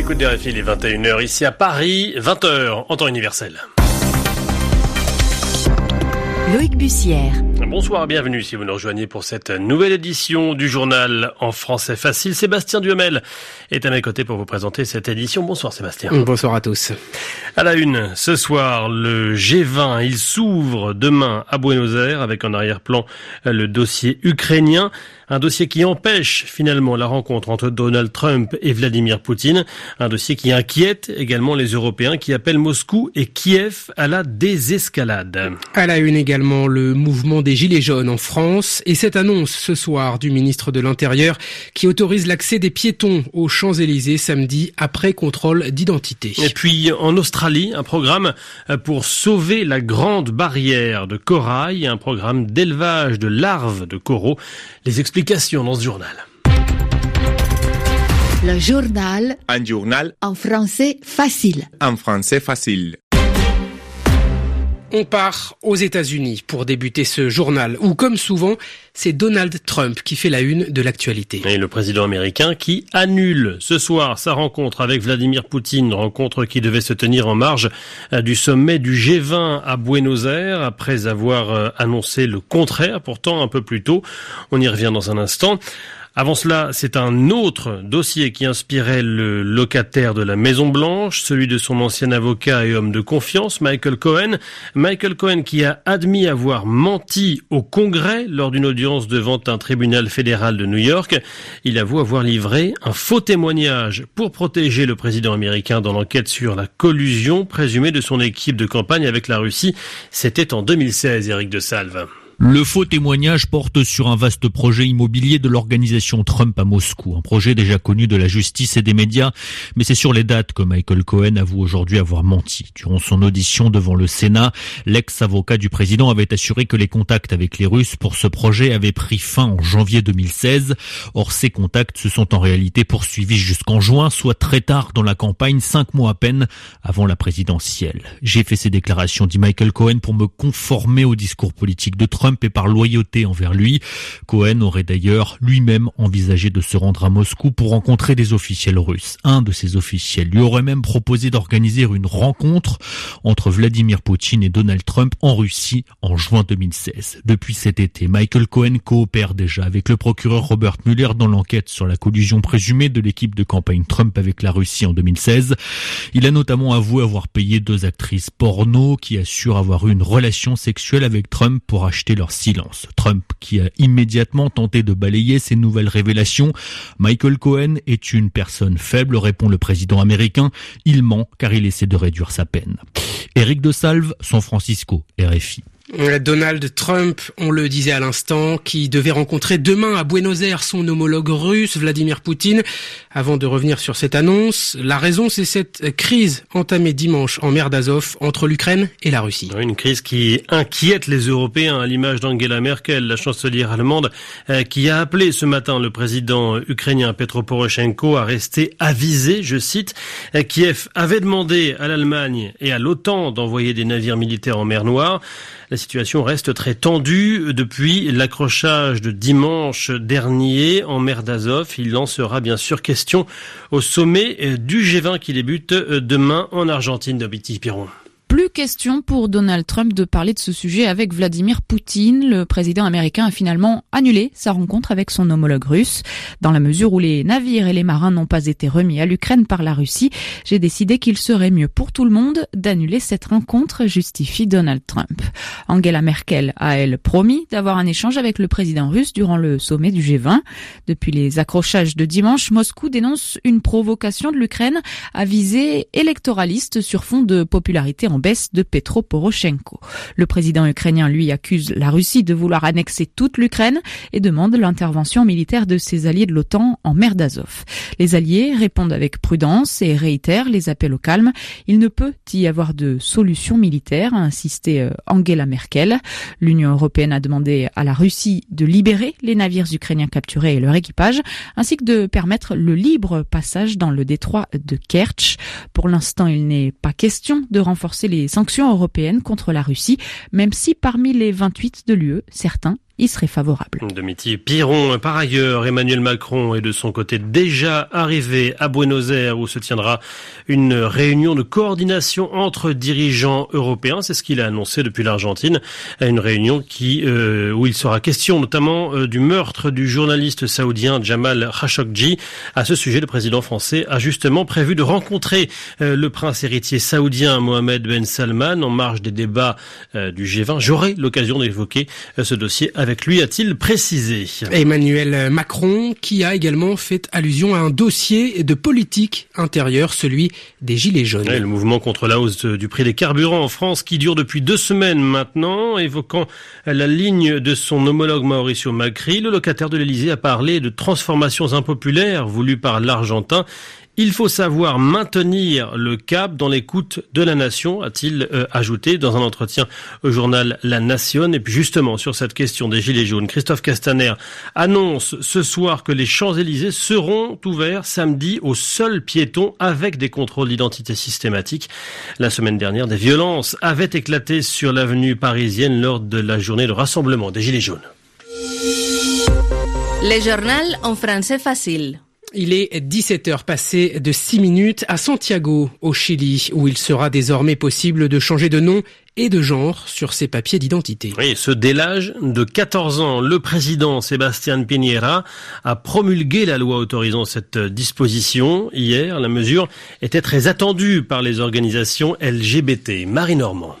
l'écoute des RFI, il est 21h ici à Paris, 20h en temps universel. Loïc Bussière. Bonsoir, bienvenue si vous nous rejoignez pour cette nouvelle édition du journal en français facile. Sébastien Duhamel est à mes côtés pour vous présenter cette édition. Bonsoir Sébastien. Bonsoir à tous. À la une, ce soir, le G20, il s'ouvre demain à Buenos Aires avec en arrière-plan le dossier ukrainien. Un dossier qui empêche finalement la rencontre entre Donald Trump et Vladimir Poutine. Un dossier qui inquiète également les Européens qui appellent Moscou et Kiev à la désescalade. À la une également le mouvement des Gilets jaunes en France et cette annonce ce soir du ministre de l'Intérieur qui autorise l'accès des piétons aux Champs-Élysées samedi après contrôle d'identité. Et puis en Australie, un programme pour sauver la grande barrière de corail, un programme d'élevage de larves de coraux. Les explications dans ce journal. Le journal. Un journal. En français facile. En français facile. On part aux États-Unis pour débuter ce journal, où comme souvent, c'est Donald Trump qui fait la une de l'actualité. Et le président américain qui annule ce soir sa rencontre avec Vladimir Poutine, rencontre qui devait se tenir en marge euh, du sommet du G20 à Buenos Aires, après avoir euh, annoncé le contraire, pourtant un peu plus tôt. On y revient dans un instant. Avant cela, c'est un autre dossier qui inspirait le locataire de la Maison Blanche, celui de son ancien avocat et homme de confiance, Michael Cohen. Michael Cohen qui a admis avoir menti au Congrès lors d'une audience devant un tribunal fédéral de New York. Il avoue avoir livré un faux témoignage pour protéger le président américain dans l'enquête sur la collusion présumée de son équipe de campagne avec la Russie. C'était en 2016, Eric de Salve. Le faux témoignage porte sur un vaste projet immobilier de l'organisation Trump à Moscou, un projet déjà connu de la justice et des médias, mais c'est sur les dates que Michael Cohen avoue aujourd'hui avoir menti. Durant son audition devant le Sénat, l'ex-avocat du président avait assuré que les contacts avec les Russes pour ce projet avaient pris fin en janvier 2016. Or, ces contacts se sont en réalité poursuivis jusqu'en juin, soit très tard dans la campagne, cinq mois à peine avant la présidentielle. J'ai fait ces déclarations, dit Michael Cohen, pour me conformer au discours politique de Trump et par loyauté envers lui. Cohen aurait d'ailleurs lui-même envisagé de se rendre à Moscou pour rencontrer des officiels russes. Un de ces officiels lui aurait même proposé d'organiser une rencontre entre Vladimir Poutine et Donald Trump en Russie en juin 2016. Depuis cet été, Michael Cohen coopère déjà avec le procureur Robert Mueller dans l'enquête sur la collusion présumée de l'équipe de campagne Trump avec la Russie en 2016. Il a notamment avoué avoir payé deux actrices porno qui assurent avoir eu une relation sexuelle avec Trump pour acheter leur silence. Trump qui a immédiatement tenté de balayer ces nouvelles révélations. Michael Cohen est une personne faible, répond le président américain. Il ment car il essaie de réduire sa peine. Éric de Salve, San Francisco, RFI. Donald Trump, on le disait à l'instant, qui devait rencontrer demain à Buenos Aires son homologue russe, Vladimir Poutine. Avant de revenir sur cette annonce, la raison c'est cette crise entamée dimanche en mer d'Azov entre l'Ukraine et la Russie. Une crise qui inquiète les Européens à l'image d'Angela Merkel, la chancelière allemande, euh, qui a appelé ce matin le président ukrainien Petro Poroshenko à rester avisé, je cite. Euh, Kiev avait demandé à l'Allemagne et à l'OTAN d'envoyer des navires militaires en mer Noire. Situation reste très tendue depuis l'accrochage de dimanche dernier en mer d'Azov. Il en sera bien sûr question au sommet du G20 qui débute demain en Argentine de Piron. Plus question pour Donald Trump de parler de ce sujet avec Vladimir Poutine. Le président américain a finalement annulé sa rencontre avec son homologue russe. Dans la mesure où les navires et les marins n'ont pas été remis à l'Ukraine par la Russie, j'ai décidé qu'il serait mieux pour tout le monde d'annuler cette rencontre, justifie Donald Trump. Angela Merkel a, elle, promis d'avoir un échange avec le président russe durant le sommet du G20. Depuis les accrochages de dimanche, Moscou dénonce une provocation de l'Ukraine à visée électoraliste sur fond de popularité en baisse de Petro Poroshenko. Le président ukrainien, lui, accuse la Russie de vouloir annexer toute l'Ukraine et demande l'intervention militaire de ses alliés de l'OTAN en mer d'Azov. Les alliés répondent avec prudence et réitèrent les appels au calme. Il ne peut y avoir de solution militaire, a insisté euh, Angela Merkel. L'Union européenne a demandé à la Russie de libérer les navires ukrainiens capturés et leur équipage, ainsi que de permettre le libre passage dans le détroit de Kerch. Pour l'instant, il n'est pas question de renforcer les sanctions européennes contre la Russie, même si parmi les 28 de l'UE, certains y serait favorable. Domiti Piron, par ailleurs, Emmanuel Macron est de son côté déjà arrivé à Buenos Aires où se tiendra une réunion de coordination entre dirigeants européens. C'est ce qu'il a annoncé depuis l'Argentine. Une réunion qui, euh, où il sera question notamment euh, du meurtre du journaliste saoudien Jamal Khashoggi. À ce sujet, le président français a justement prévu de rencontrer euh, le prince héritier saoudien Mohamed Ben Salman en marge des débats du G20. J'aurai l'occasion d'évoquer ce dossier avec lui, a-t-il précisé. Emmanuel Macron qui a également fait allusion à un dossier de politique intérieure, celui des Gilets jaunes. le mouvement contre la hausse du prix des carburants en France qui dure depuis deux semaines maintenant, évoquant la ligne de son homologue Mauricio Macri, le locataire de l'Elysée a parlé de transformations impopulaires voulues par l'Argentin il faut savoir maintenir le cap dans l'écoute de la nation, a-t-il euh, ajouté dans un entretien au journal La Nation. Et puis justement, sur cette question des Gilets jaunes, Christophe Castaner annonce ce soir que les Champs-Élysées seront ouverts samedi aux seuls piétons avec des contrôles d'identité systématiques. La semaine dernière, des violences avaient éclaté sur l'avenue parisienne lors de la journée de rassemblement des Gilets jaunes. Le journal en français facile. Il est 17h passé de 6 minutes à Santiago, au Chili, où il sera désormais possible de changer de nom et de genre sur ses papiers d'identité. Oui, ce dès l'âge de 14 ans, le président Sébastien Piñera a promulgué la loi autorisant cette disposition. Hier, la mesure était très attendue par les organisations LGBT. Marie Normand.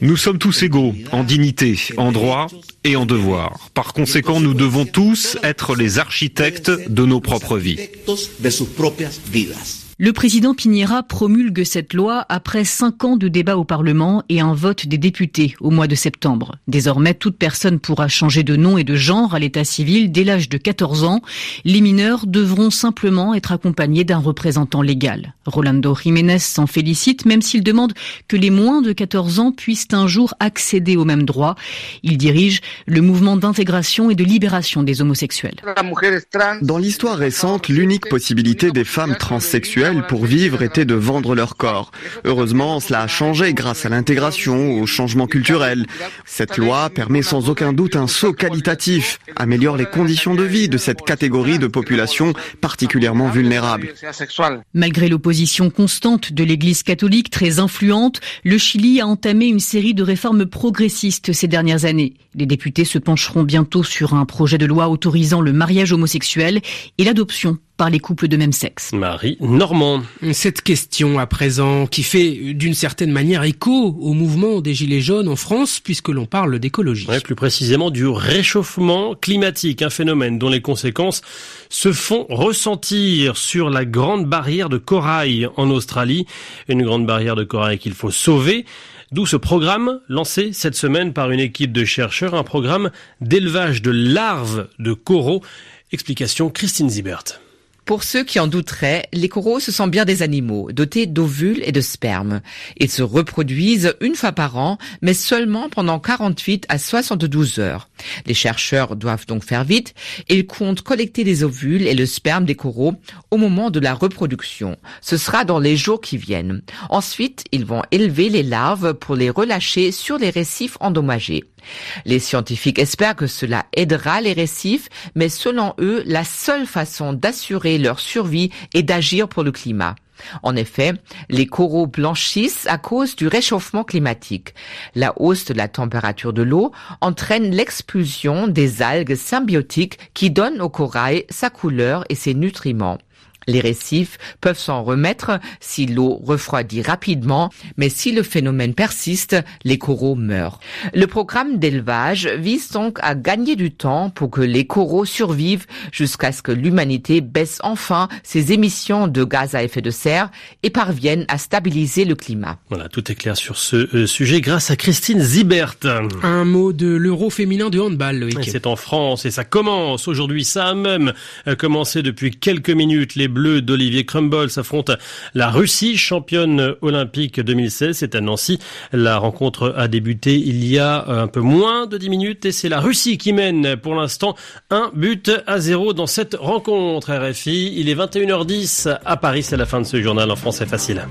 Nous sommes tous égaux en dignité, en droit et en devoir. Par conséquent, nous devons tous être les architectes de nos propres vies. Le président Piñera promulgue cette loi après cinq ans de débats au Parlement et un vote des députés au mois de septembre. Désormais, toute personne pourra changer de nom et de genre à l'état civil dès l'âge de 14 ans. Les mineurs devront simplement être accompagnés d'un représentant légal. Rolando Jiménez s'en félicite, même s'il demande que les moins de 14 ans puissent un jour accéder aux mêmes droits. Il dirige le mouvement d'intégration et de libération des homosexuels. Dans l'histoire récente, l'unique possibilité des femmes transsexuelles pour vivre était de vendre leur corps. Heureusement, cela a changé grâce à l'intégration, au changement culturel. Cette loi permet sans aucun doute un saut qualitatif, améliore les conditions de vie de cette catégorie de population particulièrement vulnérable. Malgré l'opposition constante de l'Église catholique très influente, le Chili a entamé une série de réformes progressistes ces dernières années. Les députés se pencheront bientôt sur un projet de loi autorisant le mariage homosexuel et l'adoption par les couples de même sexe. Marie Normand. Cette question à présent qui fait d'une certaine manière écho au mouvement des Gilets jaunes en France puisque l'on parle d'écologie. plus précisément du réchauffement climatique, un phénomène dont les conséquences se font ressentir sur la grande barrière de corail en Australie. Une grande barrière de corail qu'il faut sauver. D'où ce programme lancé cette semaine par une équipe de chercheurs, un programme d'élevage de larves de coraux. Explication Christine Zibert. Pour ceux qui en douteraient, les coraux, sont bien des animaux dotés d'ovules et de sperme. Ils se reproduisent une fois par an, mais seulement pendant 48 à 72 heures. Les chercheurs doivent donc faire vite. Ils comptent collecter les ovules et le sperme des coraux au moment de la reproduction. Ce sera dans les jours qui viennent. Ensuite, ils vont élever les larves pour les relâcher sur les récifs endommagés. Les scientifiques espèrent que cela aidera les récifs, mais selon eux, la seule façon d'assurer leur survie est d'agir pour le climat. En effet, les coraux blanchissent à cause du réchauffement climatique. La hausse de la température de l'eau entraîne l'expulsion des algues symbiotiques qui donnent au corail sa couleur et ses nutriments. Les récifs peuvent s'en remettre si l'eau refroidit rapidement, mais si le phénomène persiste, les coraux meurent. Le programme d'élevage vise donc à gagner du temps pour que les coraux survivent jusqu'à ce que l'humanité baisse enfin ses émissions de gaz à effet de serre et parvienne à stabiliser le climat. Voilà, tout est clair sur ce euh, sujet grâce à Christine Zibert. Un mot de l'euro féminin de handball, Loïc. C'est en France et ça commence aujourd'hui. Ça a même euh, commencé depuis quelques minutes. Les Bleus d'Olivier Crumble s'affrontent la Russie, championne olympique 2016. C'est à Nancy. La rencontre a débuté il y a un peu moins de 10 minutes et c'est la Russie qui mène pour l'instant un but à zéro dans cette rencontre RFI. Il est 21h10 à Paris. C'est la fin de ce journal en français facile.